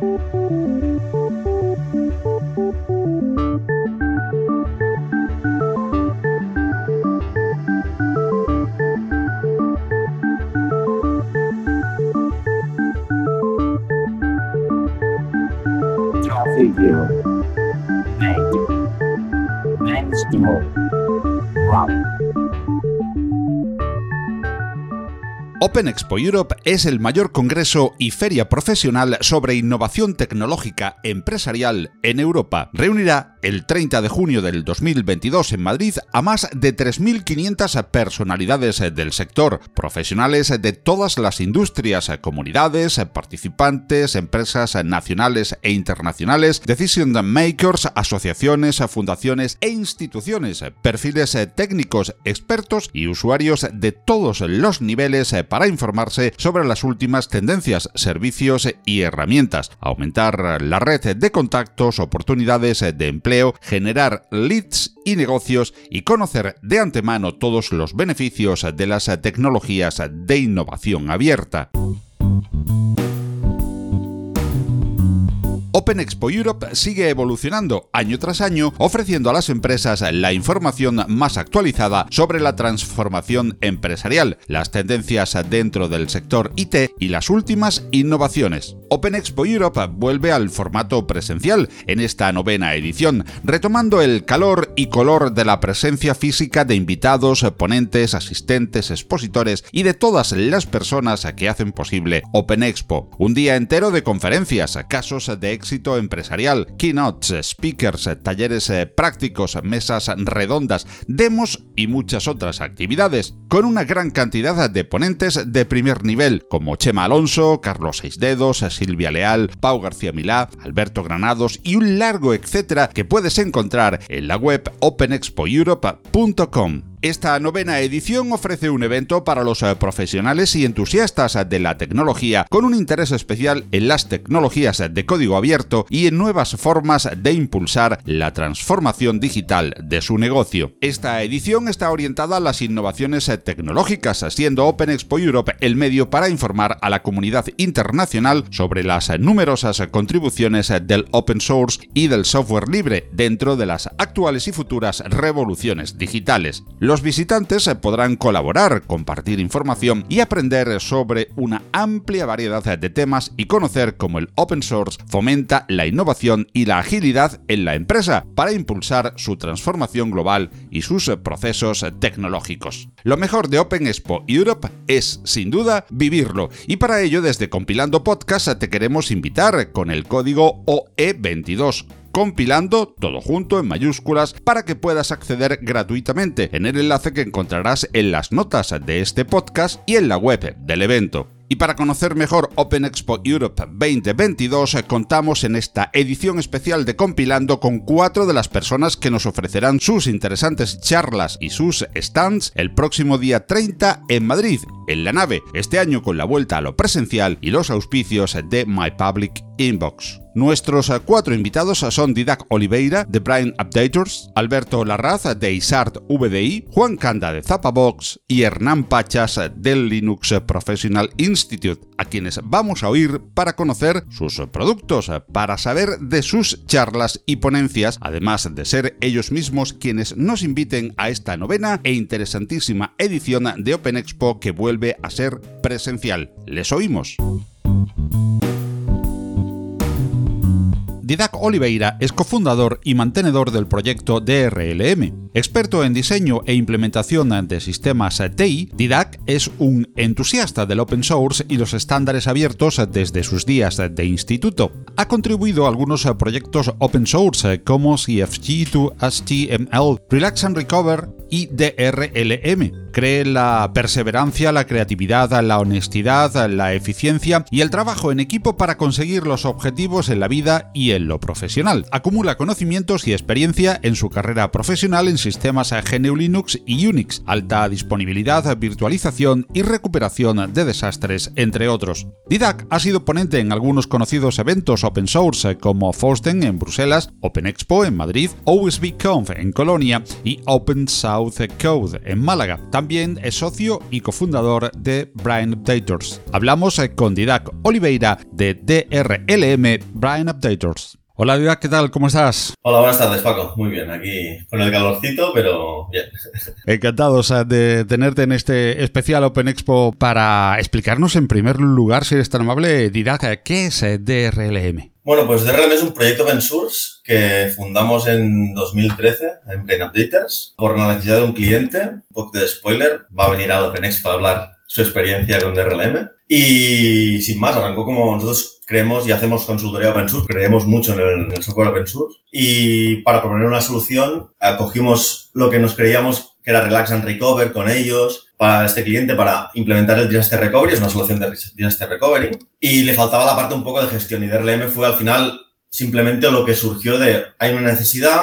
Música Open Expo Europe es el mayor congreso y feria profesional sobre innovación tecnológica empresarial en Europa. Reunirá el 30 de junio del 2022 en Madrid a más de 3.500 personalidades del sector, profesionales de todas las industrias, comunidades, participantes, empresas nacionales e internacionales, decision makers, asociaciones, fundaciones e instituciones, perfiles técnicos, expertos y usuarios de todos los niveles para informarse sobre las últimas tendencias, servicios y herramientas, aumentar la red de contactos, oportunidades de empleo, generar leads y negocios y conocer de antemano todos los beneficios de las tecnologías de innovación abierta. Open Expo Europe sigue evolucionando año tras año, ofreciendo a las empresas la información más actualizada sobre la transformación empresarial, las tendencias dentro del sector IT y las últimas innovaciones. Open Expo Europe vuelve al formato presencial en esta novena edición, retomando el calor y color de la presencia física de invitados, ponentes, asistentes, expositores y de todas las personas que hacen posible Open Expo. Un día entero de conferencias, casos de éxito empresarial, keynotes, speakers, talleres eh, prácticos, mesas redondas, demos y muchas otras actividades, con una gran cantidad de ponentes de primer nivel, como Chema Alonso, Carlos Seisdedos, Silvia Leal, Pau García Milá, Alberto Granados y un largo etcétera que puedes encontrar en la web openexpoeurope.com. Esta novena edición ofrece un evento para los eh, profesionales y entusiastas de la tecnología, con un interés especial en las tecnologías de código abierto y en nuevas formas de impulsar la transformación digital de su negocio. Esta edición está orientada a las innovaciones tecnológicas, siendo Open Expo Europe el medio para informar a la comunidad internacional sobre las numerosas contribuciones del open source y del software libre dentro de las actuales y futuras revoluciones digitales. Visitantes podrán colaborar, compartir información y aprender sobre una amplia variedad de temas y conocer cómo el open source fomenta la innovación y la agilidad en la empresa para impulsar su transformación global y sus procesos tecnológicos. Lo mejor de Open Expo Europe es, sin duda, vivirlo y para ello desde Compilando Podcast te queremos invitar con el código OE22 compilando todo junto en mayúsculas para que puedas acceder gratuitamente en el enlace que encontrarás en las notas de este podcast y en la web del evento. Y para conocer mejor Open Expo Europe 2022, contamos en esta edición especial de Compilando con cuatro de las personas que nos ofrecerán sus interesantes charlas y sus stands el próximo día 30 en Madrid, en la nave, este año con la vuelta a lo presencial y los auspicios de My Public Inbox. Nuestros cuatro invitados son Didac Oliveira de Brain Updaters, Alberto Larraz de ISART VDI, Juan Canda de Zapabox y Hernán Pachas del Linux Professional Institute, a quienes vamos a oír para conocer sus productos, para saber de sus charlas y ponencias, además de ser ellos mismos quienes nos inviten a esta novena e interesantísima edición de Open Expo que vuelve a ser presencial. Les oímos. Didac Oliveira es cofundador y mantenedor del proyecto DRLM. Experto en diseño e implementación de sistemas TI, Didac es un entusiasta del open source y los estándares abiertos desde sus días de instituto. Ha contribuido a algunos proyectos open source como CFG2HTML, Relax and Recover y DRLM cree la perseverancia, la creatividad, la honestidad, la eficiencia y el trabajo en equipo para conseguir los objetivos en la vida y en lo profesional. Acumula conocimientos y experiencia en su carrera profesional en sistemas GNU Linux y Unix, alta disponibilidad, virtualización y recuperación de desastres, entre otros. Didac ha sido ponente en algunos conocidos eventos open source como FOSDEN en Bruselas, Open Expo en Madrid, OSBConf en Colonia y Open South Code en Málaga es socio y cofundador de Brain Updators. Hablamos con Didac Oliveira de DRLM Brain Updators. Hola Didac, ¿qué tal? ¿Cómo estás? Hola, buenas tardes Paco. Muy bien, aquí con el calorcito, pero bien. Encantados de tenerte en este especial Open Expo para explicarnos en primer lugar, si eres tan amable, Didac, ¿qué es DRLM? Bueno, pues DRLM es un proyecto open source que fundamos en 2013 en Brain Updators por la necesidad de un cliente. Un poco de spoiler, va a venir a Open Expo a hablar su experiencia con DRLM. Y sin más, arrancó como nosotros creemos y hacemos consultoría open source, creemos mucho en el, software open source. Y para proponer una solución, cogimos lo que nos creíamos que era Relax and Recover con ellos, para este cliente, para implementar el Disaster Recovery, es una solución de Disaster Recovery. Y le faltaba la parte un poco de gestión. Y DRLM fue al final simplemente lo que surgió de, hay una necesidad,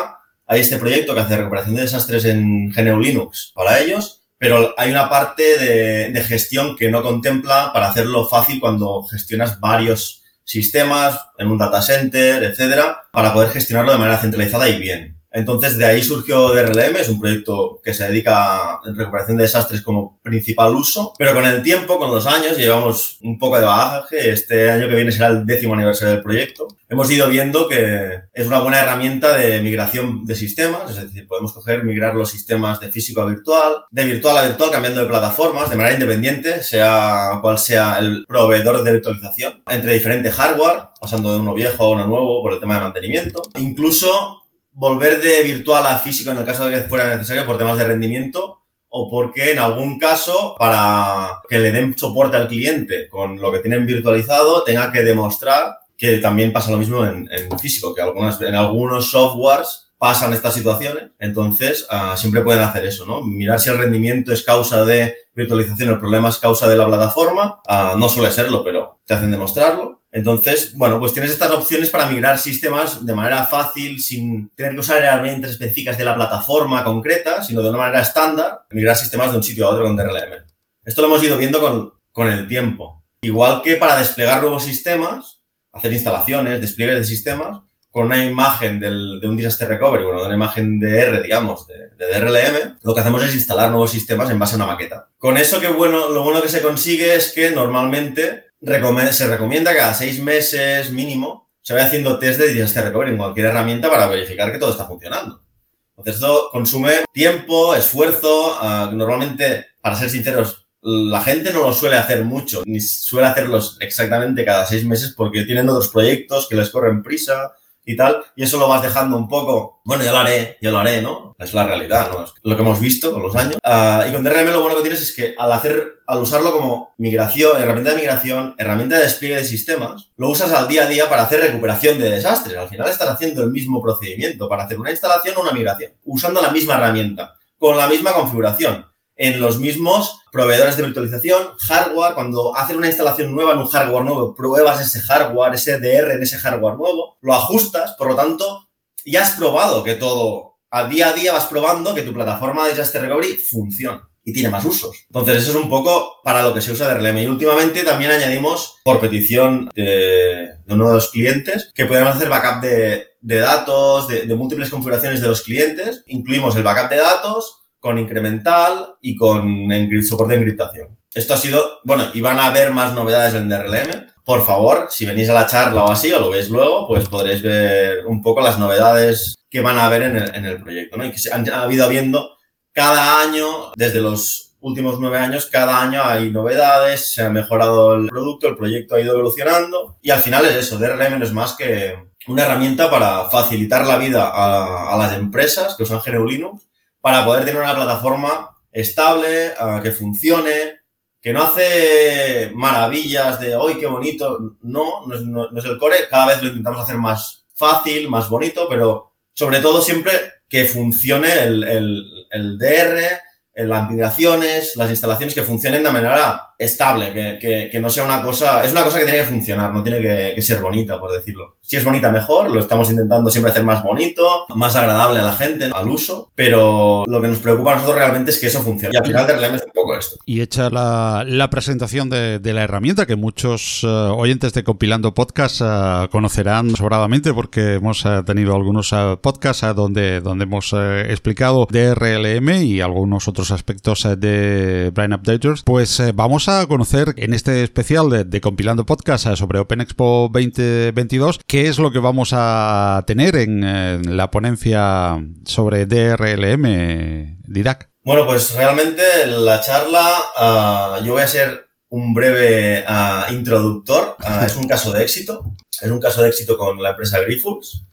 hay este proyecto que hace recuperación de desastres en GNU Linux para ellos, pero hay una parte de, gestión que no contempla para hacerlo fácil cuando gestionas varios sistemas en un data center, etcétera, para poder gestionarlo de manera centralizada y bien. Entonces, de ahí surgió DRLM, es un proyecto que se dedica a recuperación de desastres como principal uso, pero con el tiempo, con los años, llevamos un poco de bagaje. Este año que viene será el décimo aniversario del proyecto. Hemos ido viendo que es una buena herramienta de migración de sistemas, es decir, podemos coger, migrar los sistemas de físico a virtual, de virtual a virtual, cambiando de plataformas de manera independiente, sea cual sea el proveedor de virtualización, entre diferentes hardware, pasando de uno viejo a uno nuevo por el tema de mantenimiento. Incluso volver de virtual a físico en el caso de que fuera necesario por temas de rendimiento o porque en algún caso, para que le den soporte al cliente con lo que tienen virtualizado, tenga que demostrar que también pasa lo mismo en, físico, que en algunos softwares pasan estas situaciones, entonces ah, siempre pueden hacer eso, ¿no? Mirar si el rendimiento es causa de virtualización, el problema es causa de la plataforma, ah, no suele serlo, pero te hacen demostrarlo. Entonces, bueno, pues tienes estas opciones para migrar sistemas de manera fácil, sin tener que usar herramientas específicas de la plataforma concreta, sino de una manera estándar, migrar sistemas de un sitio a otro con DRLM. Esto lo hemos ido viendo con, con el tiempo. Igual que para desplegar nuevos sistemas, hacer instalaciones, despliegues de sistemas, con una imagen del, de un disaster recovery, bueno, de una imagen de R, digamos, de, DRLM, lo que hacemos es instalar nuevos sistemas en base a una maqueta. Con eso, que bueno, lo bueno que se consigue es que normalmente se recomienda cada seis meses mínimo se vaya haciendo test de disaster recovery en cualquier herramienta para verificar que todo está funcionando. Entonces, esto consume tiempo, esfuerzo. Ah, normalmente, para ser sinceros, la gente no lo suele hacer mucho, ni suele hacerlos exactamente cada seis meses porque tienen otros proyectos que les corren prisa y tal, y eso lo vas dejando un poco, bueno, ya lo haré, ya lo haré, ¿no? Es la realidad, ¿no? Es lo que hemos visto con los años. Uh, y con DRM lo bueno que tienes es que al hacer, al usarlo como migración, herramienta de migración, herramienta de despliegue de sistemas, lo usas al día a día para hacer recuperación de desastres. Al final estás haciendo el mismo procedimiento para hacer una instalación o una migración, usando la misma herramienta, con la misma configuración en los mismos proveedores de virtualización, hardware, cuando hacen una instalación nueva en un hardware nuevo, pruebas ese hardware, ese DR en ese hardware nuevo, lo ajustas, por lo tanto, ya has probado que todo, a día a día vas probando que tu plataforma de Disaster Recovery funciona y tiene más usos. Entonces, eso es un poco para lo que se usa de RLM. Y últimamente también añadimos, por petición de, uno de los clientes, que podemos hacer backup de, datos, de, de múltiples configuraciones de los clientes. Incluimos el backup de datos, con incremental y con soporte de encriptación. Esto ha sido, bueno, y van a haber más novedades en DRLM. Por favor, si venís a la charla o así, o lo veis luego, pues podréis ver un poco las novedades que van a haber en el, proyecto, ¿no? Y que se han habido habiendo cada año, desde los últimos nueve años, cada año hay novedades, se ha mejorado el producto, el proyecto ha ido evolucionando y al final es eso, DRLM no es más que una herramienta para facilitar la vida a, las empresas que usan GNU para poder tener una plataforma estable, ah, que funcione, que no hace maravillas de hoy qué bonito. No, no es, el core. Cada vez lo intentamos hacer más fácil, más bonito, pero sobre todo siempre que funcione el, el, el DR, las migraciones, las instalaciones que funcionen de manera estable, que, que, no sea una cosa, es una cosa que tiene que funcionar, no tiene que, que, ser bonita, por decirlo. Si es bonita, mejor, lo estamos intentando siempre hacer más bonito, más agradable a la gente, al uso, pero lo que nos preocupa a nosotros realmente es que eso funcione. Y al final de es un poco esto. Y hecha la, la presentación de, de, la herramienta que muchos uh, oyentes de Compilando Podcast uh, conocerán sobradamente porque hemos uh, tenido algunos podcasts donde, donde hemos explicado DRLM y algunos otros otros aspectos de Brain Updaters, pues vamos a conocer en este especial de, Compilando Podcast sobre Open Expo 2022 qué es lo que vamos a tener en, la ponencia sobre DRLM, Didac. Bueno, pues realmente la charla, ah, yo voy a ser un breve ah, introductor. Ah, es un caso de éxito. Es un caso de éxito con la empresa Grifols,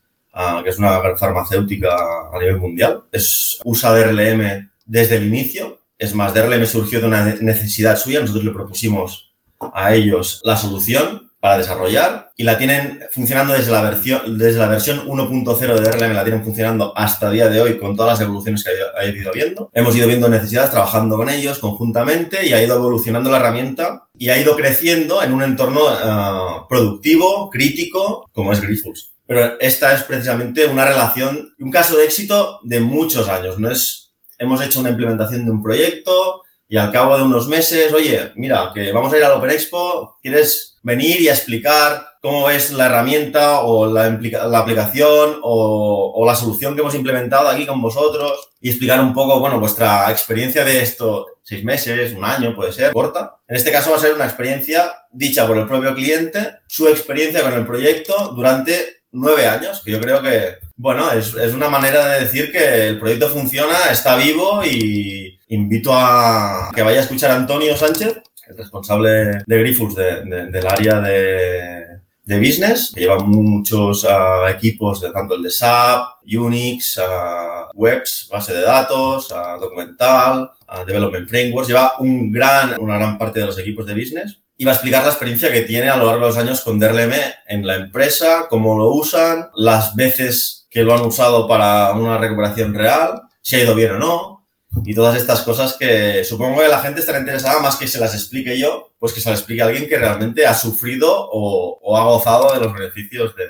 que es una farmacéutica a nivel mundial. Es, usa DRLM desde el inicio. Es más, DRLM surgió de una necesidad suya. Nosotros le propusimos a ellos la solución para desarrollar y la tienen funcionando desde la versión, desde la versión 1.0 de DRLM, la tienen funcionando hasta el día de hoy con todas las evoluciones que ha ido viendo. Hemos ido viendo necesidades, trabajando con ellos conjuntamente y ha ido evolucionando la herramienta y ha ido creciendo en un entorno uh, productivo, crítico, como es Grifols. Pero esta es precisamente una relación, un caso de éxito de muchos años. No es, hemos hecho una implementación de un proyecto, y al cabo de unos meses, oye, mira, que vamos a ir al Open Expo, ¿quieres venir y explicar cómo es la herramienta o la, la aplicación o, o, la solución que hemos implementado aquí con vosotros y explicar un poco, bueno, vuestra experiencia de esto, seis meses, un año, puede ser, corta. En este caso va a ser una experiencia dicha por el propio cliente, su experiencia con el proyecto durante nueve años, que yo creo que, bueno, es, es una manera de decir que el proyecto funciona, está vivo y invito a que vaya a escuchar a Antonio Sánchez, el responsable de Grifols del área de, de, business, que lleva muchos uh, equipos, de, tanto el de SAP, Unix, uh, webs, base de datos, uh, documental, development frameworks, lleva un gran, una gran parte de los equipos de business. Y va a explicar la experiencia que tiene a lo largo de los años con DRLM en la empresa, cómo lo usan, las veces que lo han usado para una recuperación real, si ha ido bien o no, y todas estas cosas que supongo que la gente estará interesada más que se las explique yo, pues que se las explique alguien que realmente ha sufrido o, ha gozado de los beneficios de,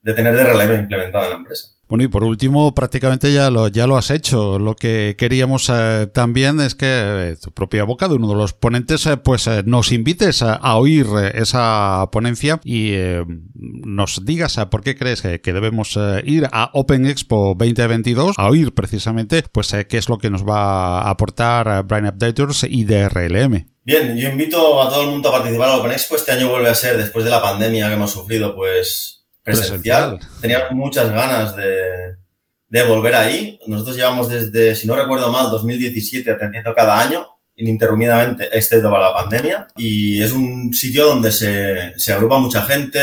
de tener de relevo implementado en la empresa. Bueno, y por último, prácticamente ya lo, ya lo has hecho. Lo que queríamos eh, también es que eh, tu propia boca de uno de los ponentes, eh, pues nos invites a, oír esa ponencia y nos digas por qué crees que, debemos ir a Open Expo 2022 a oír precisamente pues qué es lo que nos va a aportar Brain Updaters y DRLM. Bien, yo invito a todo el mundo a participar a Open Expo. Este año vuelve a ser, después de la pandemia que hemos sufrido, pues presencial. Tenía muchas ganas de, volver ahí. Nosotros llevamos desde, si no recuerdo mal, 2017 atendiendo cada año ininterrumpidamente, excepto para la pandemia. Y es un sitio donde se, agrupa mucha gente,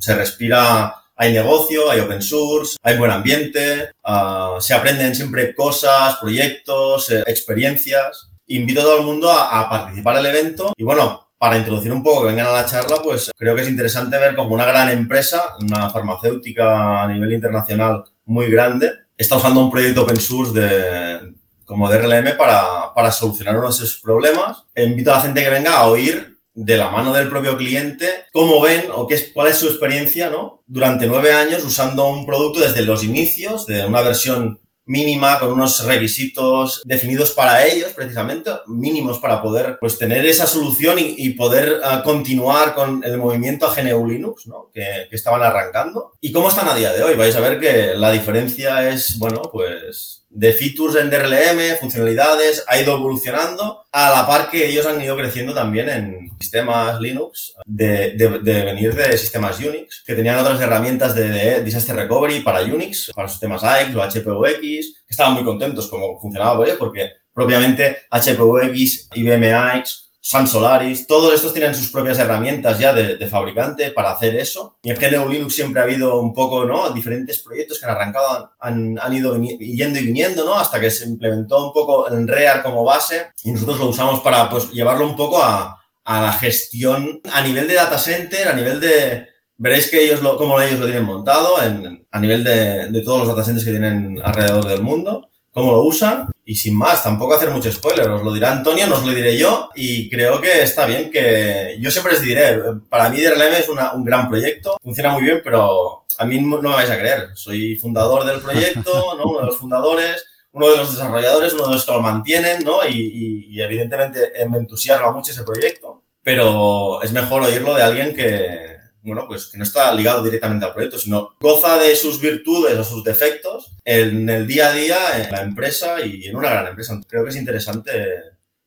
se respira, hay negocio, hay open source, hay buen ambiente, uh, se aprenden siempre cosas, proyectos, eh, experiencias. Invito a todo el mundo a, a participar el evento y bueno, para introducir un poco que vengan a la charla, pues creo que es interesante ver como una gran empresa, una farmacéutica a nivel internacional muy grande, está usando un proyecto open source de, como DRLM para, para solucionar uno de esos problemas. invito a la gente que venga a oír de la mano del propio cliente cómo ven o qué es, cuál es su experiencia ¿no? durante nueve años usando un producto desde los inicios de una versión mínima, con unos requisitos definidos para ellos, precisamente, mínimos para poder pues, tener esa solución y, poder uh, continuar con el movimiento a GNU Linux, ¿no? que, que estaban arrancando. ¿Y cómo están a día de hoy? Vais a ver que la diferencia es, bueno, pues de features en DRLM, funcionalidades, ha ido evolucionando a la par que ellos han ido creciendo también en sistemas Linux, de, de, de venir de sistemas Unix, que tenían otras herramientas de, de, disaster recovery para Unix, para sistemas AX o HPUX, que estaban muy contentos como funcionaba porque propiamente HPUX, IBM AX Sun Solaris, todos estos tienen sus propias herramientas ya de, fabricante para hacer eso. Y en GNU Linux siempre ha habido un poco, ¿no? Diferentes proyectos que han arrancado, han, han ido yendo y viniendo, ¿no? Hasta que se implementó un poco en REAR como base y nosotros lo usamos para, pues, llevarlo un poco a, la gestión a nivel de data center, a nivel de, veréis que ellos lo, cómo ellos lo tienen montado en, a nivel de, de, todos los data centers que tienen alrededor del mundo cómo lo usan. Y sin más, tampoco hacer mucho spoiler, os lo dirá Antonio, no os lo diré yo. Y creo que está bien que yo siempre les diré, para mí DRLM es un gran proyecto, funciona muy bien, pero a mí no me vais a creer. Soy fundador del proyecto, ¿no? uno de los fundadores, uno de los desarrolladores, uno de los que lo mantienen, ¿no? Y, y, y evidentemente me entusiasma mucho ese proyecto, pero es mejor oírlo de alguien que, bueno, pues que no está ligado directamente al proyecto, sino goza de sus virtudes o sus defectos en el día a día en la empresa y en una gran empresa. Creo que es interesante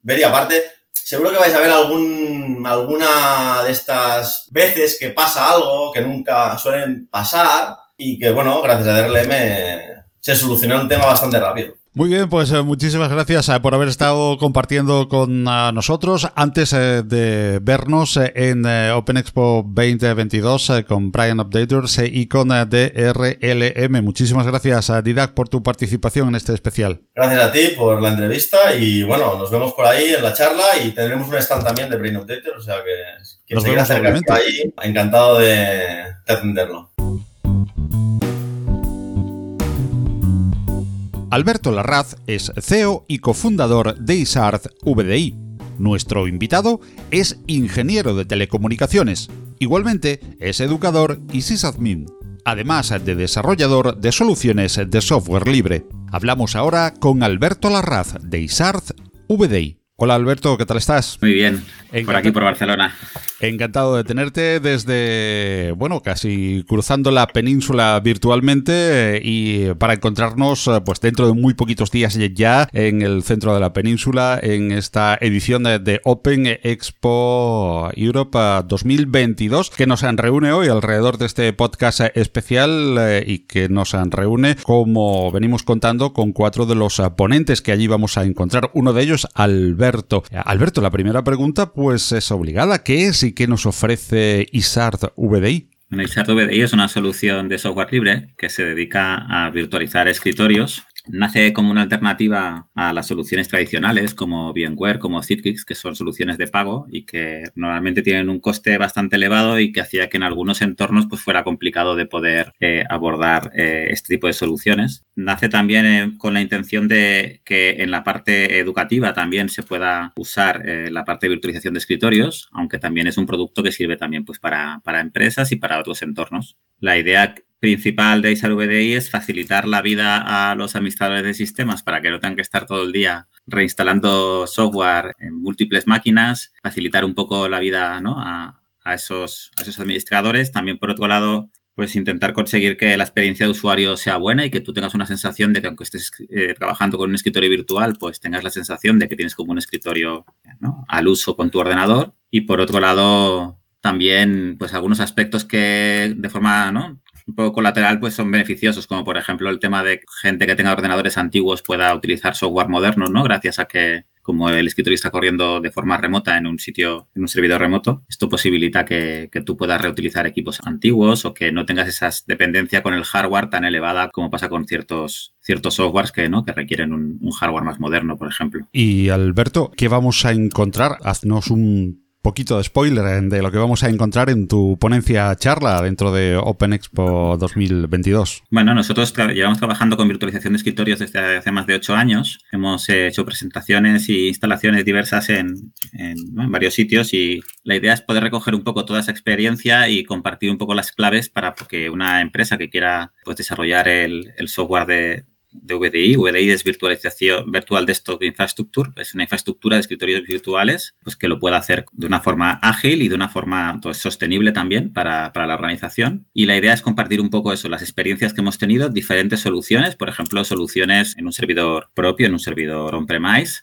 ver y aparte, seguro que vais a ver algún, alguna de estas veces que pasa algo que nunca suelen pasar y que, bueno, gracias a DRLM se solucionó un tema bastante rápido. Muy bien, pues eh, muchísimas gracias eh, por haber estado compartiendo con ah, nosotros. Antes eh, de vernos en Open Expo 2022 con Brian Updaters y con DRLM. Muchísimas gracias, a Didac, por tu participación en este especial. Gracias a ti por la entrevista y bueno, nos vemos por ahí en la charla y tendremos un stand también de Brain Updaters, o sea que quien se quiera acercar ahí, encantado de atenderlo. Alberto Larraz es CEO y cofundador de ISARD VDI. Nuestro invitado es ingeniero de telecomunicaciones. Igualmente es educador y sysadmin, además de desarrollador de soluciones de software libre. Hablamos ahora con Alberto Larraz de ISARD VDI. Hola Alberto, ¿qué tal estás? Muy bien, por aquí por Barcelona. Encantado de tenerte desde, bueno, casi cruzando la península virtualmente y para encontrarnos pues dentro de muy poquitos días ya en el centro de la península en esta edición de, Open Expo Europe 2022 que nos reúne hoy alrededor de este podcast especial eh, y que nos reúne como venimos contando con cuatro de los ponentes que allí vamos a encontrar. Uno de ellos, Alberto. Alberto, la primera pregunta pues es obligada. ¿Qué es y qué nos ofrece ISARD VDI? Bueno, ISARD VDI es una solución de software libre que se dedica a virtualizar escritorios nace como una alternativa a las soluciones tradicionales como VMware, como Citrix, que son soluciones de pago y que normalmente tienen un coste bastante elevado y que hacía que en algunos entornos pues, fuera complicado de poder eh, abordar eh, este tipo de soluciones. Nace también eh, con la intención de que en la parte educativa también se pueda usar la parte de virtualización de escritorios, aunque también es un producto que sirve también pues, para, para empresas y para otros entornos. La idea principal de ISAR VDI es facilitar la vida a los administradores de sistemas para que no tengan que estar todo el día reinstalando software en múltiples máquinas, facilitar un poco la vida a, esos, esos administradores. También, por otro lado, pues intentar conseguir que la experiencia de usuario sea buena y que tú tengas una sensación de que aunque estés eh, trabajando con un escritorio virtual, pues tengas la sensación de que tienes como un escritorio al uso con tu ordenador. Y por otro lado, también pues algunos aspectos que de forma. Un poco colateral, pues son beneficiosos, como por ejemplo el tema de gente que tenga ordenadores antiguos pueda utilizar software moderno, ¿no? Gracias a que como el escritorio está corriendo de forma remota en un sitio, en un servidor remoto, esto posibilita que, tú puedas reutilizar equipos antiguos o que no tengas esa dependencia con el hardware tan elevada como pasa con ciertos, ciertos softwares que, ¿no? que requieren un, un hardware más moderno, por ejemplo. Y Alberto, ¿qué vamos a encontrar? Haznos un poquito de spoiler de lo que vamos a encontrar en tu ponencia charla dentro de Open Expo 2022. Bueno, nosotros llevamos trabajando con virtualización de escritorios desde hace más de ocho años. Hemos hecho presentaciones e instalaciones diversas en, varios sitios y la idea es poder recoger un poco toda esa experiencia y compartir un poco las claves para que una empresa que quiera pues, desarrollar el software de, de VDI. VDI es virtualización Virtual Desktop Infrastructure, es una infraestructura de escritorios virtuales pues, que lo pueda hacer de una forma ágil y de una forma pues, sostenible también para, para, la organización. Y la idea es compartir un poco eso, las experiencias que hemos tenido, diferentes soluciones, por ejemplo, soluciones en un servidor propio, en un servidor on-premise,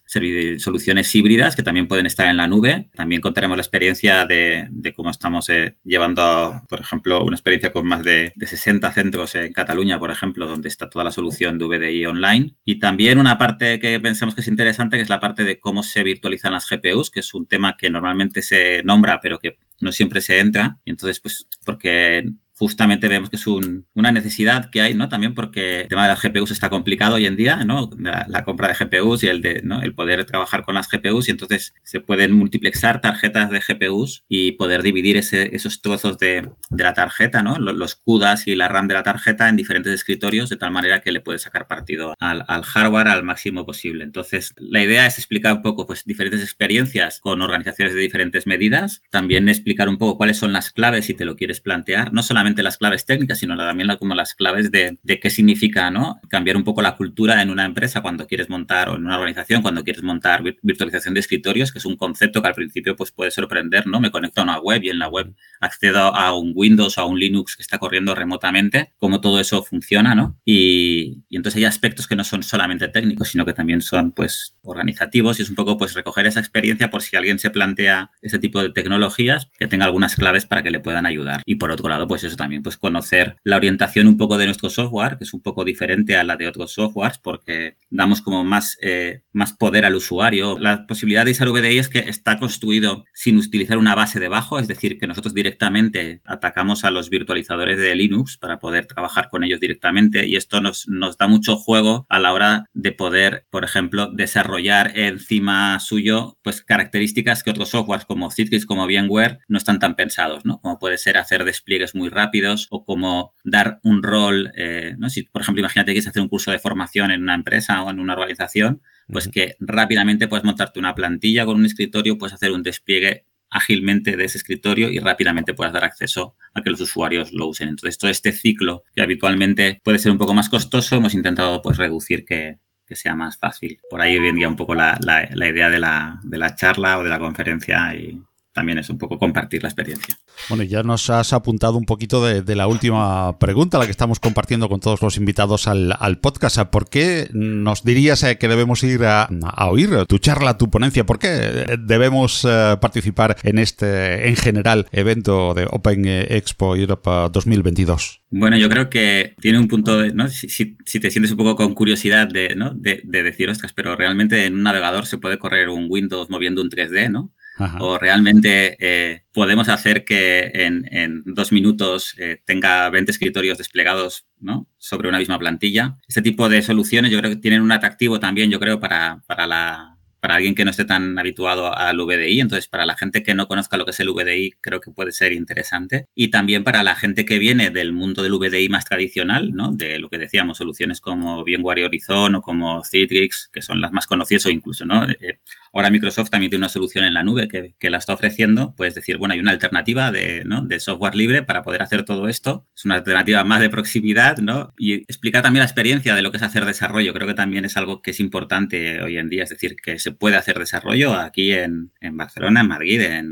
soluciones híbridas que también pueden estar en la nube. También contaremos la experiencia de, de cómo estamos eh, llevando, por ejemplo, una experiencia con más de, de 60 centros en Cataluña, por ejemplo, donde está toda la solución de VDI y online. Y también una parte que pensamos que es interesante, que es la parte de cómo se virtualizan las GPUs, que es un tema que normalmente se nombra, pero que no siempre se entra. Y entonces, pues, porque justamente vemos que es una necesidad que hay, ¿no? También porque el tema de las GPUs está complicado hoy en día, ¿no? La, compra de GPUs y el, de, ¿no? el poder trabajar con las GPUs y entonces se pueden multiplexar tarjetas de GPUs y poder dividir ese, esos trozos de, de, la tarjeta, ¿no? Los, CUDAs y la RAM de la tarjeta en diferentes escritorios de tal manera que le puedes sacar partido al, al hardware al máximo posible. Entonces, la idea es explicar un poco, pues, diferentes experiencias con organizaciones de diferentes medidas, también explicar un poco cuáles son las claves si te lo quieres plantear, no solamente las claves técnicas, sino también como las claves de, qué significa ¿no? cambiar un poco la cultura en una empresa cuando quieres montar o en una organización, cuando quieres montar virtualización de escritorios, que es un concepto que al principio pues, puede sorprender, ¿no? Me conecto a una web y en la web accedo a un Windows o a un Linux que está corriendo remotamente, cómo todo eso funciona, ¿no? Y, entonces hay aspectos que no son solamente técnicos, sino que también son pues organizativos y es un poco pues recoger esa experiencia por si alguien se plantea ese tipo de tecnologías, que tenga algunas claves para que le puedan ayudar. Y por otro lado, pues eso también, pues conocer la orientación un poco de nuestro software, que es un poco diferente a la de otros softwares, porque damos como más, eh, más poder al usuario. La posibilidad de usar VDI es que está construido sin utilizar una base debajo, es decir, que nosotros directamente atacamos a los virtualizadores de Linux para poder trabajar con ellos directamente y esto nos, nos da mucho juego a la hora de poder, por ejemplo, desarrollar encima suyo pues características que otros softwares como Citrix, como VMware no están tan pensados, ¿no? Como puede ser hacer despliegues muy rápidos o como dar un rol, eh, ¿no? Si, por ejemplo, imagínate que quieres hacer un curso de formación en una empresa o en una organización, pues que rápidamente puedes montarte una plantilla con un escritorio, puedes hacer un despliegue ágilmente de ese escritorio y rápidamente puedas dar acceso a que los usuarios lo usen. Entonces, todo este ciclo que habitualmente puede ser un poco más costoso, hemos intentado pues reducir que, sea más fácil. Por ahí vendría un poco la, la idea de la, de la charla o de la conferencia y, también es un poco compartir la experiencia. Bueno, ya nos has apuntado un poquito de, la última pregunta, la que estamos compartiendo con todos los invitados al, podcast. ¿Por qué nos dirías eh, que debemos ir a, oír tu charla, tu ponencia? ¿Por qué debemos eh, participar en este, en general, evento de Open Expo Europe 2022? Bueno, yo creo que tiene un punto, de, ¿no? Si, te sientes un poco con curiosidad de, ¿no? de, de decir, ostras, pero realmente en un navegador se puede correr un Windows moviendo un 3D, ¿no? O realmente eh, podemos hacer que en, dos minutos eh, tenga 20 escritorios desplegados ¿no? sobre una misma plantilla. Este tipo de soluciones yo creo que tienen un atractivo también, yo creo, para, para la para alguien que no esté tan habituado al VDI. Entonces, para la gente que no conozca lo que es el VDI, creo que puede ser interesante. Y también para la gente que viene del mundo del VDI más tradicional, ¿no? De lo que decíamos, soluciones como VMware Horizon o como Citrix, que son las más conocidas o incluso, ¿no? Eh, ahora Microsoft también tiene una solución en la nube que, que, la está ofreciendo. Puedes decir, bueno, hay una alternativa de, ¿no? de software libre para poder hacer todo esto. Es una alternativa más de proximidad, ¿no? Y explicar también la experiencia de lo que es hacer desarrollo. Creo que también es algo que es importante hoy en día. Es decir, que se puede hacer desarrollo aquí en, Barcelona, en Madrid, en,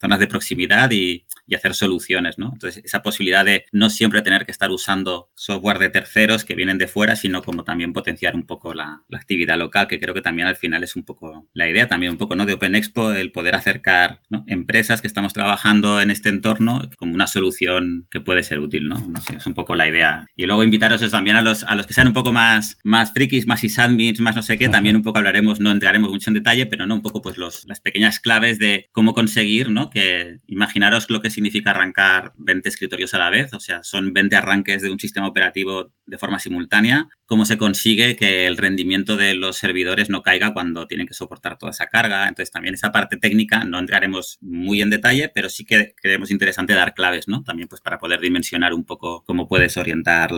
zonas de proximidad y, y hacer soluciones, ¿no? Entonces, esa posibilidad de no siempre tener que estar usando software de terceros que vienen de fuera, sino como también potenciar un poco la, actividad local, que creo que también al final es un poco la idea también un poco, ¿no? De Open Expo, el poder acercar empresas que estamos trabajando en este entorno como una solución que puede ser útil, ¿no? No es un poco la idea. Y luego invitaros también a los, a los que sean un poco más, más frikis, más sysadmins, más no sé qué, también un poco hablaremos, no entraremos mucho en detalle, pero no un poco pues los, las pequeñas claves de cómo conseguir, ¿no? Que imaginaros lo que significa arrancar 20 escritorios a la vez, o sea, son 20 arranques de un sistema operativo de forma simultánea, cómo se consigue que el rendimiento de los servidores no caiga cuando tienen que soportar toda esa carga. Entonces, también esa parte técnica no entraremos muy en detalle, pero sí que creemos interesante dar claves, ¿no? También pues para poder dimensionar un poco cómo puedes orientar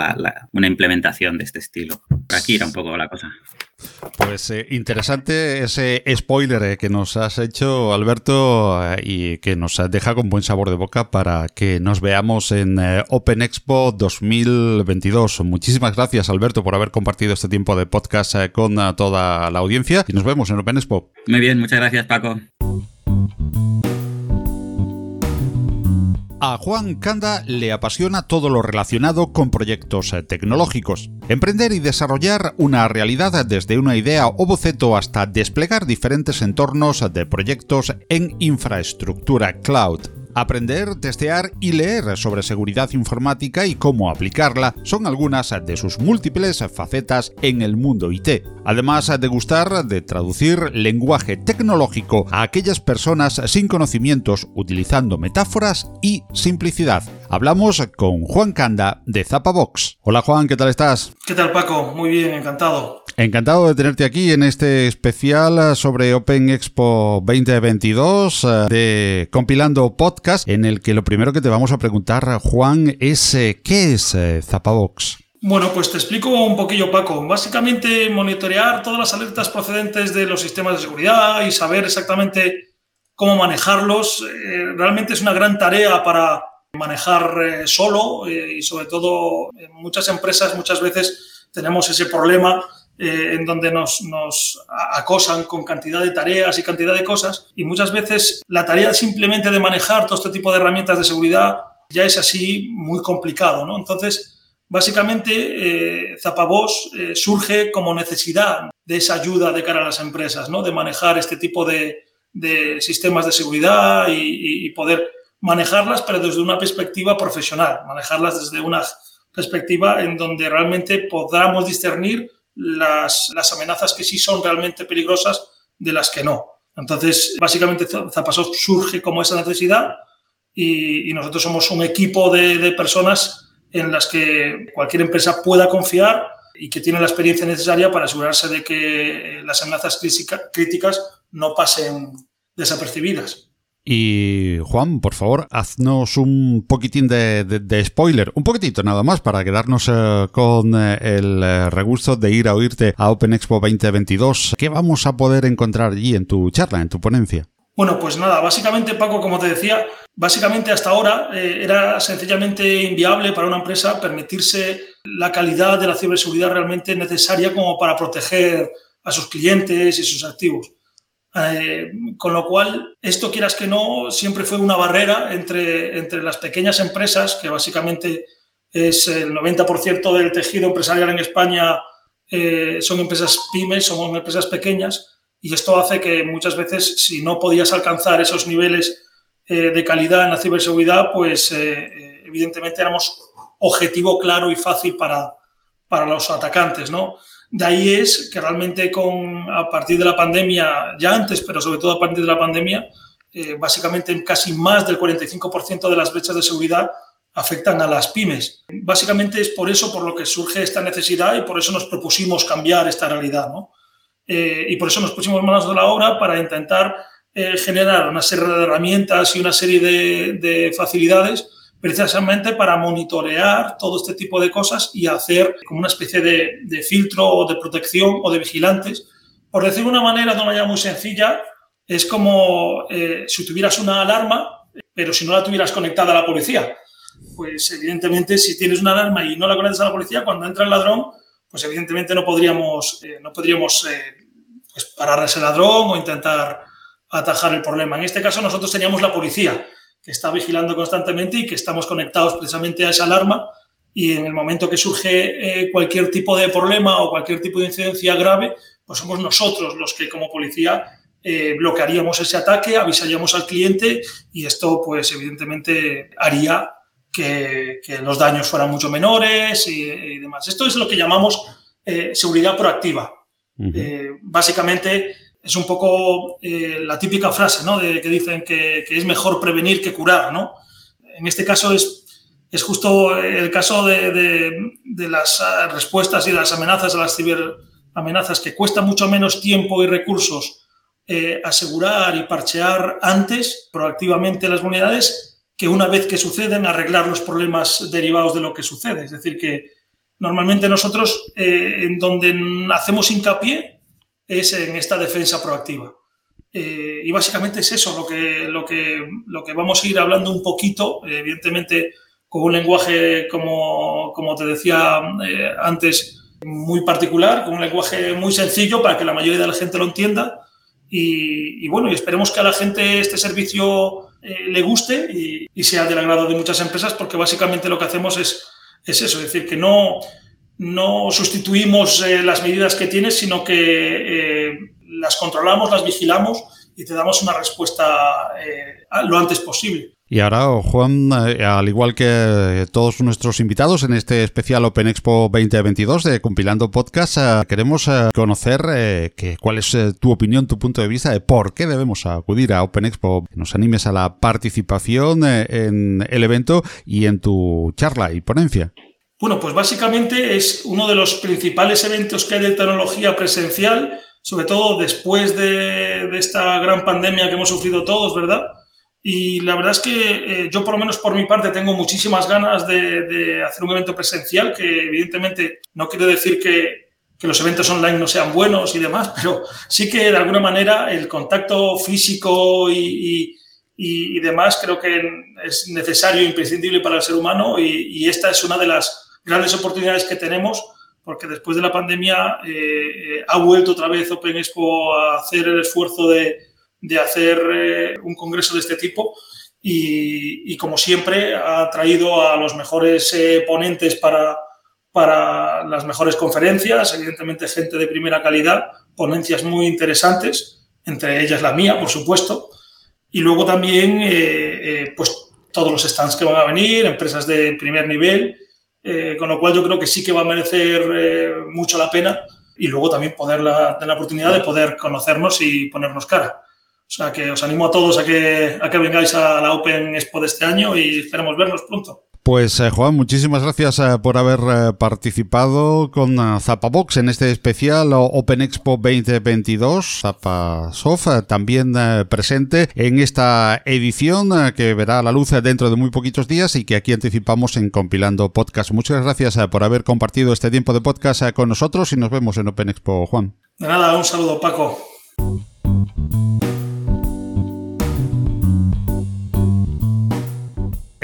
una implementación de este estilo. Aquí era un poco la cosa. Pues eh, interesante ese spoiler eh, que nos has hecho, Alberto, eh, y que nos deja con buen sabor de boca para que nos veamos en Open Expo 2022. Muchísimas gracias, Alberto, por haber compartido este tiempo de podcast con toda la audiencia y nos vemos en Open Expo. Muy bien, muchas gracias, Paco. A Juan Canda le apasiona todo lo relacionado con proyectos eh, tecnológicos. Emprender y desarrollar una realidad desde una idea o boceto hasta desplegar diferentes entornos de proyectos en infraestructura cloud. Aprender, testear y leer sobre seguridad informática y cómo aplicarla son algunas de sus múltiples facetas en el mundo IT. Además de gustar de traducir lenguaje tecnológico a aquellas personas sin conocimientos utilizando metáforas y simplicidad. Hablamos con Juan Canda de Zapabox. Hola Juan, ¿qué tal estás? ¿Qué tal Paco? Muy bien, encantado. Encantado de tenerte aquí en este especial sobre Open Expo 2022 eh, de Compilando Podcast, en el que lo primero que te vamos a preguntar, Juan, es eh, ¿qué es eh, Zapabox? Bueno, pues te explico un poquillo, Paco. Básicamente, monitorear todas las alertas procedentes de los sistemas de seguridad y saber exactamente cómo manejarlos. realmente es una gran tarea para manejar eh, solo y sobre todo en muchas empresas muchas veces tenemos ese problema en donde nos, acosan con cantidad de tareas y cantidad de cosas y muchas veces la tarea simplemente de manejar todo este tipo de herramientas de seguridad ya es así muy complicado, ¿no? Entonces, básicamente, eh, Zapabos eh, surge como necesidad de esa ayuda de cara a las empresas, ¿no? De manejar este tipo de, sistemas de seguridad y, poder manejarlas, pero desde una perspectiva profesional, manejarlas desde una perspectiva en donde realmente podamos discernir las, las amenazas que sí son realmente peligrosas de las que no. Entonces, básicamente, Zapabos surge como esa necesidad y, nosotros somos un equipo de, personas en las que cualquier empresa pueda confiar y que tiene la experiencia necesaria para asegurarse de que las amenazas críticas no pasen desapercibidas. Y Juan, por favor, haznos un poquitín de, spoiler, un poquitito nada más para quedarnos eh, con eh, el eh, regusto de ir a oírte a Open Expo 2022. ¿Qué vamos a poder encontrar allí en tu charla, en tu ponencia? Bueno, pues nada, básicamente Paco, como te decía, básicamente hasta ahora era sencillamente inviable para una empresa permitirse la calidad de la ciberseguridad realmente necesaria como para proteger a sus clientes y sus activos. Eh, con lo cual, esto quieras que no, siempre fue una barrera entre, entre las pequeñas empresas, que básicamente es el 90% del tejido empresarial en España, eh, son empresas pymes, son empresas pequeñas, y esto hace que muchas veces, si no podías alcanzar esos niveles eh, de calidad en la ciberseguridad, pues evidentemente éramos objetivo claro y fácil para, para los atacantes, ¿no? De ahí es que realmente con, a partir de la pandemia, ya antes, pero sobre todo a partir de la pandemia, básicamente casi más del 45% de las brechas de seguridad afectan a las pymes. Básicamente es por eso por lo que surge esta necesidad y por eso nos propusimos cambiar esta realidad, ¿no? Eh, y por eso nos pusimos manos de la obra para intentar eh, generar una serie de herramientas y una serie de, facilidades precisamente para monitorear todo este tipo de cosas y hacer como una especie de, filtro o de protección o de vigilantes. Por decir de una manera, de una manera muy sencilla, es como eh, si tuvieras una alarma, pero si no la tuvieras conectada a la policía. Pues evidentemente si tienes una alarma y no la conectas a la policía, cuando entra el ladrón, pues evidentemente no podríamos, eh, no podríamos eh, pues parar ese ladrón o intentar atajar el problema. En este caso nosotros teníamos la policía, que está vigilando constantemente y que estamos conectados precisamente a esa alarma y en el momento que surge eh, cualquier tipo de problema o cualquier tipo de incidencia grave, pues somos nosotros los que como policía bloquearíamos ese ataque, avisaríamos al cliente y esto pues evidentemente haría que, los daños fueran mucho menores y, demás. Esto es lo que llamamos eh, seguridad proactiva. Eh, básicamente es un poco eh, la típica frase ¿no? de, que dicen que, es mejor prevenir que curar. ¿no? En este caso es, es justo el caso de, de, las respuestas y las amenazas a las ciberamenazas que cuesta mucho menos tiempo y recursos asegurar y parchear antes proactivamente las unidades que una vez que suceden arreglar los problemas derivados de lo que sucede. Es decir, que normalmente nosotros eh, en donde hacemos hincapié es en esta defensa proactiva. Eh, y básicamente es eso lo que, lo, que, lo que vamos a ir hablando un poquito, evidentemente con un lenguaje, como, como te decía eh, antes, muy particular, con un lenguaje muy sencillo para que la mayoría de la gente lo entienda. Y, y bueno, y esperemos que a la gente este servicio eh, le guste y, sea del agrado de muchas empresas, porque básicamente lo que hacemos es, es eso, es decir, que no, no sustituimos eh, las medidas que tienes, sino que eh, las controlamos, las vigilamos y te damos una respuesta lo antes posible. Y ahora, Juan, eh, al igual que todos nuestros invitados en este especial Open Expo 2022 de Compilando Podcast, eh, queremos eh, conocer cuál es tu opinión, tu punto de vista de por qué debemos acudir a Open Expo. Nos animes a la participación en el evento y en tu charla y ponencia. Bueno, pues básicamente es uno de los principales eventos que hay de tecnología presencial, sobre todo después de, esta gran pandemia que hemos sufrido todos, ¿verdad? Y la verdad es que eh, yo, por lo menos por mi parte, tengo muchísimas ganas de, hacer un evento presencial, que evidentemente no quiero decir que, los eventos online no sean buenos y demás, pero sí que de alguna manera el contacto físico y, y, demás, creo que es necesario e imprescindible para el ser humano y, esta es una de las grandes oportunidades que tenemos porque después de la pandemia eh, eh, ha vuelto otra vez Open Expo a hacer el esfuerzo de, de hacer eh, un congreso de este tipo. Y, y, como siempre ha traído a los mejores ponentes para, para las mejores conferencias, evidentemente gente de primera calidad, ponencias muy interesantes, entre ellas la mía, por supuesto, y luego también eh, eh, pues todos los stands que van a venir, empresas de primer nivel, eh, con lo cual yo creo que sí que va a merecer mucho la pena y luego también poder la, tener la oportunidad de poder conocernos y ponernos cara. O sea que os animo a todos a que, a que vengáis a la Open Expo de este año y esperemos vernos pronto. Pues eh, Juan, muchísimas gracias eh, por haber eh, participado con Zapabox en este especial Open Expo 2022. Zapasoft también presente en esta edición que verá la luz dentro de muy poquitos días y que aquí anticipamos en Compilando Podcast. Muchas gracias por haber compartido este tiempo de podcast con nosotros y nos vemos en Open Expo, Juan. De nada, un saludo Paco.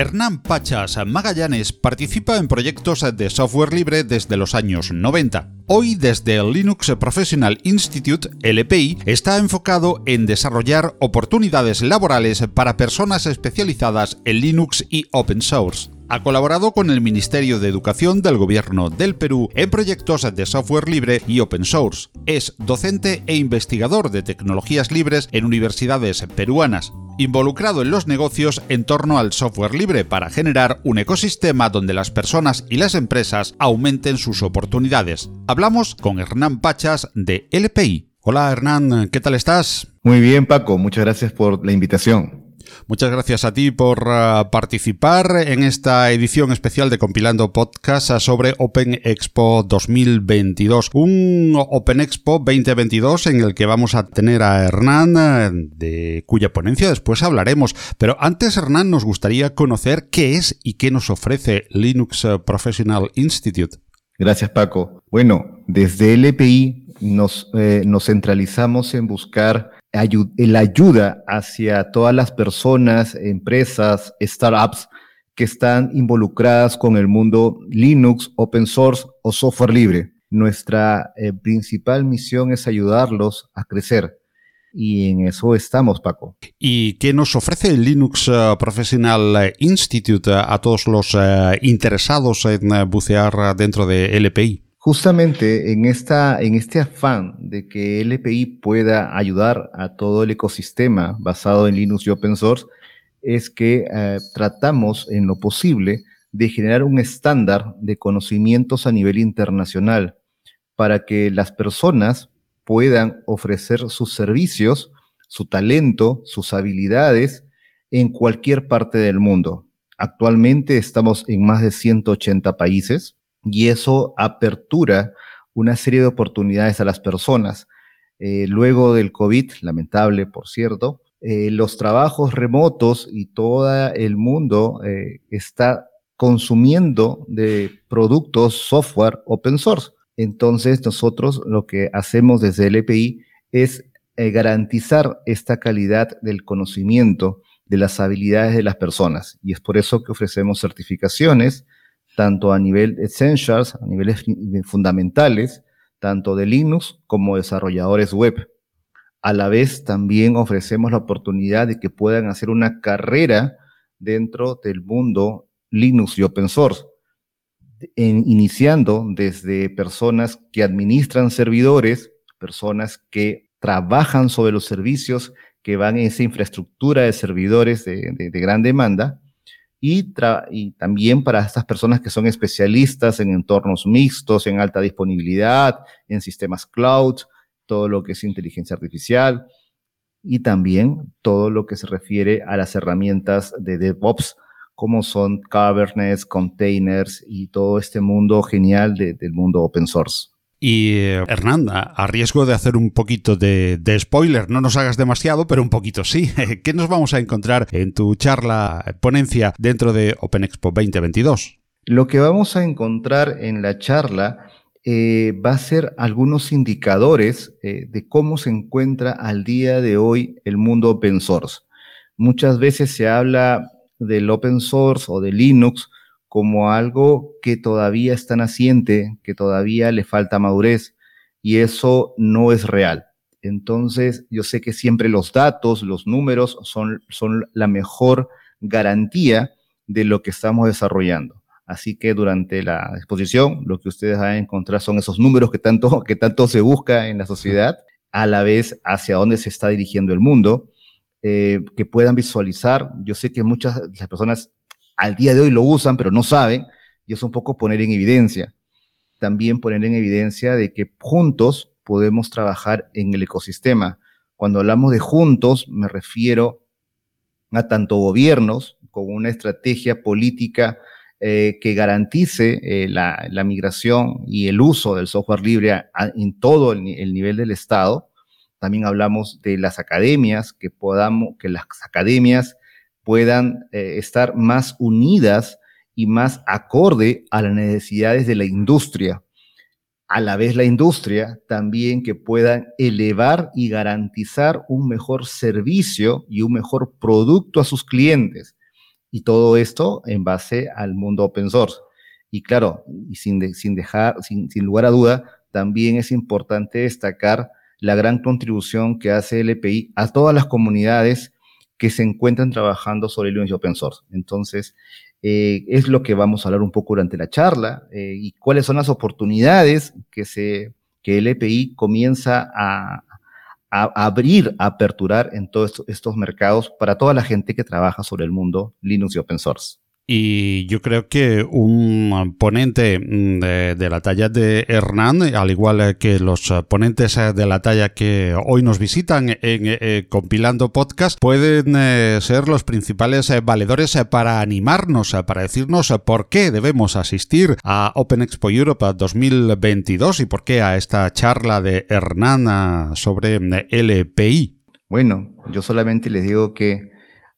Hernán Pachas Magallanes participa en proyectos de software libre desde los años 90. Hoy desde el Linux Professional Institute, LPI, está enfocado en desarrollar oportunidades laborales para personas especializadas en Linux y Open Source ha colaborado con el Ministerio de Educación del Gobierno del Perú en proyectos de software libre y open source. Es docente e investigador de tecnologías libres en universidades peruanas involucrado en los negocios en torno al software libre para generar un ecosistema donde las personas y las empresas aumenten sus oportunidades. Hablamos con Hernán Pachas de LPI. Hola Hernán, ¿qué tal estás? Muy bien Paco, muchas gracias por la invitación. Muchas gracias a ti por uh, participar en esta edición especial de Compilando Podcast sobre Open Expo 2022. Un Open Expo 2022 en el que vamos a tener a Hernán, uh, de cuya ponencia después hablaremos. Pero antes, Hernán, nos gustaría conocer qué es y qué nos ofrece Linux Professional Institute. Gracias, Paco. Bueno, desde LPI eh, nos centralizamos en buscar la ayuda hacia todas las personas, empresas, startups que están involucradas con el mundo Linux, open source o software libre. Nuestra eh, principal misión es ayudarlos a crecer. Y en eso estamos, Paco. ¿Y qué nos ofrece el Linux eh, Professional Institute a todos los eh, interesados en bucear dentro de LPI? Justamente en, esta, en este afán de que LPI pueda ayudar a todo el ecosistema basado en Linux y open source, es que eh, tratamos en lo posible de generar un estándar de conocimientos a nivel internacional para que las personas puedan ofrecer sus servicios, su talento, sus habilidades en cualquier parte del mundo. Actualmente estamos en más de 180 países y eso apertura una serie de oportunidades a las personas. Eh, luego del COVID, lamentable por cierto, eh, los trabajos remotos y todo el mundo eh, está consumiendo de productos software open source. Entonces nosotros lo que hacemos desde el EPI es garantizar esta calidad del conocimiento, de las habilidades de las personas. Y es por eso que ofrecemos certificaciones, tanto a nivel essentials, a niveles fundamentales, tanto de Linux como desarrolladores web. A la vez también ofrecemos la oportunidad de que puedan hacer una carrera dentro del mundo Linux y open source, iniciando desde personas que administran servidores, personas que trabajan sobre los servicios que van en esa infraestructura de servidores de gran demanda, y, también para estas personas que son especialistas en entornos mixtos, en alta disponibilidad, en sistemas cloud, todo lo que es inteligencia artificial y también todo lo que se refiere a las herramientas de DevOps, como son Kubernetes, containers y todo este mundo genial del mundo open source. Y Hernán, a riesgo de hacer un poquito de, spoiler, no nos hagas demasiado, pero un poquito sí. ¿Qué nos vamos a encontrar en tu charla, ponencia dentro de Open Expo 2022? Lo que vamos a encontrar en la charla eh, va a ser algunos indicadores eh, de cómo se encuentra al día de hoy el mundo open source. muchas veces se habla del open source o de Linux como algo que todavía está naciente, que todavía le falta madurez, y eso no es real. Entonces, yo sé que siempre los datos, los números son, son la mejor garantía de lo que estamos desarrollando. Así que durante la exposición, lo que ustedes van a encontrar son esos números que tanto, que tanto se busca en la sociedad, a la vez hacia dónde se está dirigiendo el mundo, eh, que puedan visualizar. Yo sé que muchas las personas al día de hoy lo usan, pero no saben, y es un poco poner en evidencia. También poner en evidencia de que juntos podemos trabajar en el ecosistema. Cuando hablamos de juntos, me refiero a tanto gobiernos con una estrategia política eh, que garantice eh, la, migración y el uso del software libre en todo el, nivel del Estado. También hablamos de las academias, que podamos, que las academias puedan eh, estar más unidas y más acorde a las necesidades de la industria. A la vez la industria también que puedan elevar y garantizar un mejor servicio y un mejor producto a sus clientes. Y todo esto en base al mundo open source. Y claro, y sin, dejar, sin, sin lugar a duda, también es importante destacar la gran contribución que hace el EPI a todas las comunidades que se encuentran trabajando sobre Linux y Open Source. Entonces, eh, es lo que vamos a hablar un poco durante la charla eh, y cuáles son las oportunidades que, se, que el EPI comienza a, a abrir, a aperturar en todos estos mercados para toda la gente que trabaja sobre el mundo Linux y Open Source. Y yo creo que un ponente mm, de, la talla de Hernán, al igual que los ponentes de la talla que hoy nos visitan en eh, Compilando Podcast, pueden eh, ser los principales eh, valedores para animarnos, para decirnos por qué debemos asistir a Open Expo Europe 2022 y por qué a esta charla de Hernán sobre LPI. Bueno, yo solamente les digo que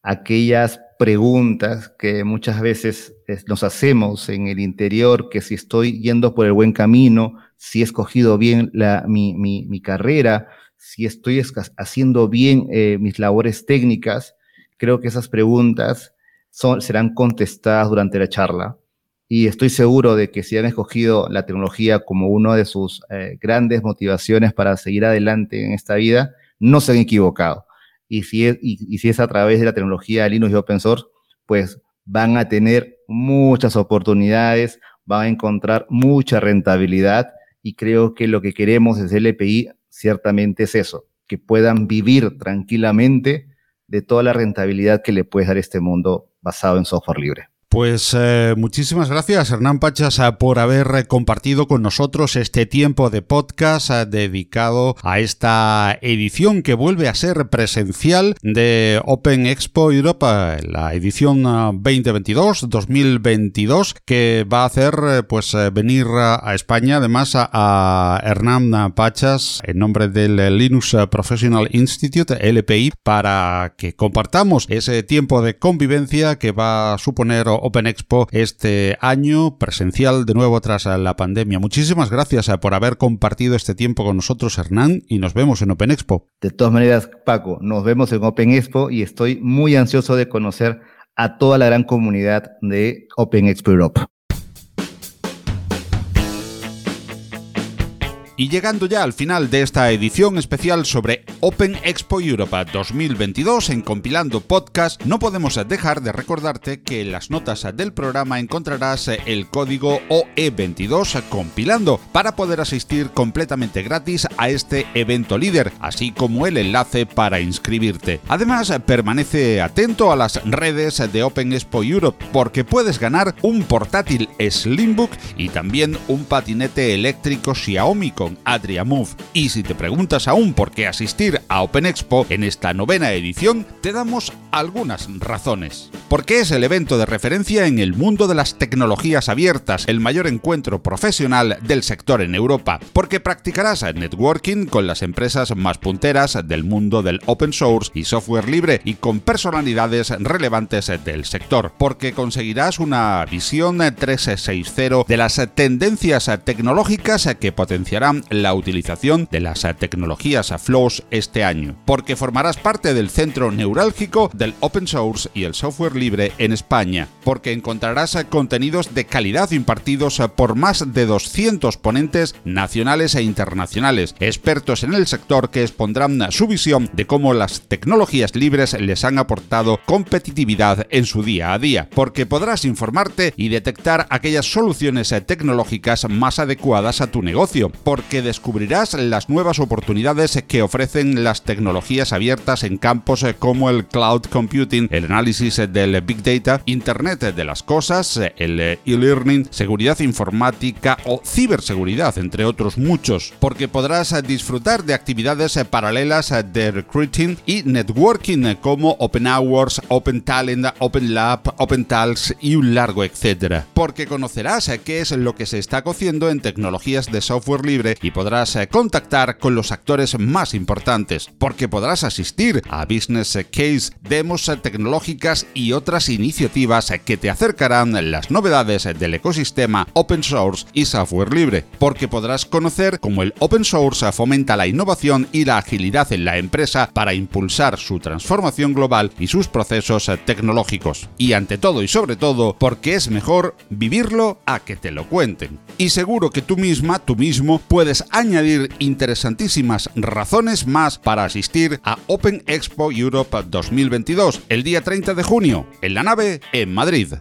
aquellas preguntas que muchas veces nos hacemos en el interior, que si estoy yendo por el buen camino, si he escogido bien mi, carrera, si estoy haciendo bien eh, mis labores técnicas, creo que esas preguntas serán contestadas durante la charla. Y estoy seguro de que si han escogido la tecnología como una de sus eh, grandes motivaciones para seguir adelante en esta vida, no se han equivocado y si es, y, si es a través de la tecnología Linux y Open Source, pues van a tener muchas oportunidades, van a encontrar mucha rentabilidad y creo que lo que queremos desde el EPI ciertamente es eso, que puedan vivir tranquilamente de toda la rentabilidad que le puede dar este mundo basado en software libre. Pues eh, muchísimas gracias Hernán Pachas eh, por haber eh, compartido con nosotros este tiempo de podcast dedicado a esta edición que vuelve a ser presencial de Open Expo Europa, la edición 2022-2022 que va a hacer pues venir a España. Además a, Hernán Pachas en nombre del Linux Professional Institute LPI para que compartamos ese tiempo de convivencia que va a suponer Open Expo este año, presencial de nuevo tras la pandemia. Muchísimas gracias eh, por haber compartido este tiempo con nosotros, Hernán, y nos vemos en Open Expo. De todas maneras, Paco, nos vemos en Open Expo y estoy muy ansioso de conocer a toda la gran comunidad de Open Expo Europe. Y llegando ya al final de esta edición especial sobre Open Expo Europa 2022 en Compilando Podcast, no podemos dejar de recordarte que en las notas del programa encontrarás el código OE22 Compilando para poder asistir completamente gratis a este evento líder, así como el enlace para inscribirte. Además, permanece atento a las redes de Open Expo Europe porque puedes ganar un portátil Slimbook y también un patinete eléctrico Xiaomi con Adria Move. Y si te preguntas aún por qué asistir a Open Expo en esta novena edición, te damos algunas razones. Porque es el evento de referencia en el mundo de las tecnologías abiertas, el mayor encuentro profesional del sector en Europa. Porque practicarás networking con las empresas más punteras del mundo del open source y software libre y con personalidades relevantes del sector. Porque conseguirás una visión 360 de las tendencias tecnológicas que potenciarán la utilización de las tecnologías a Flows este año, porque formarás parte del centro neurálgico del open source y el software libre en España, porque encontrarás contenidos de calidad impartidos por más de 200 ponentes nacionales e internacionales, expertos en el sector que expondrán su visión de cómo las tecnologías libres les han aportado competitividad en su día a día, porque podrás informarte y detectar aquellas soluciones tecnológicas más adecuadas a tu negocio, descubrirás las nuevas oportunidades que ofrecen las tecnologías abiertas en campos como el cloud computing, el análisis del big data, Internet de las cosas, el e-learning, seguridad informática o ciberseguridad, entre otros muchos, porque podrás disfrutar de actividades paralelas de recruiting y networking como Open Hours, Open Talent, Open Lab, Open Talks y un largo etcétera. Porque conocerás qué es lo que se está cociendo en tecnologías de software libre y podrás contactar con los actores más importantes, porque podrás asistir a business case, demos tecnológicas y otras iniciativas que te acercarán las novedades del ecosistema open source y software libre, porque podrás conocer cómo el open source fomenta la innovación y la agilidad en la empresa para impulsar su transformación global y sus procesos tecnológicos. Y ante todo y sobre todo, porque es mejor vivirlo a que te lo cuenten. Y seguro que tú misma, tú mismo, puedes añadir interesantísimas razones más para asistir a Open Expo Europe 2022 el día 30 de junio en la nave en Madrid.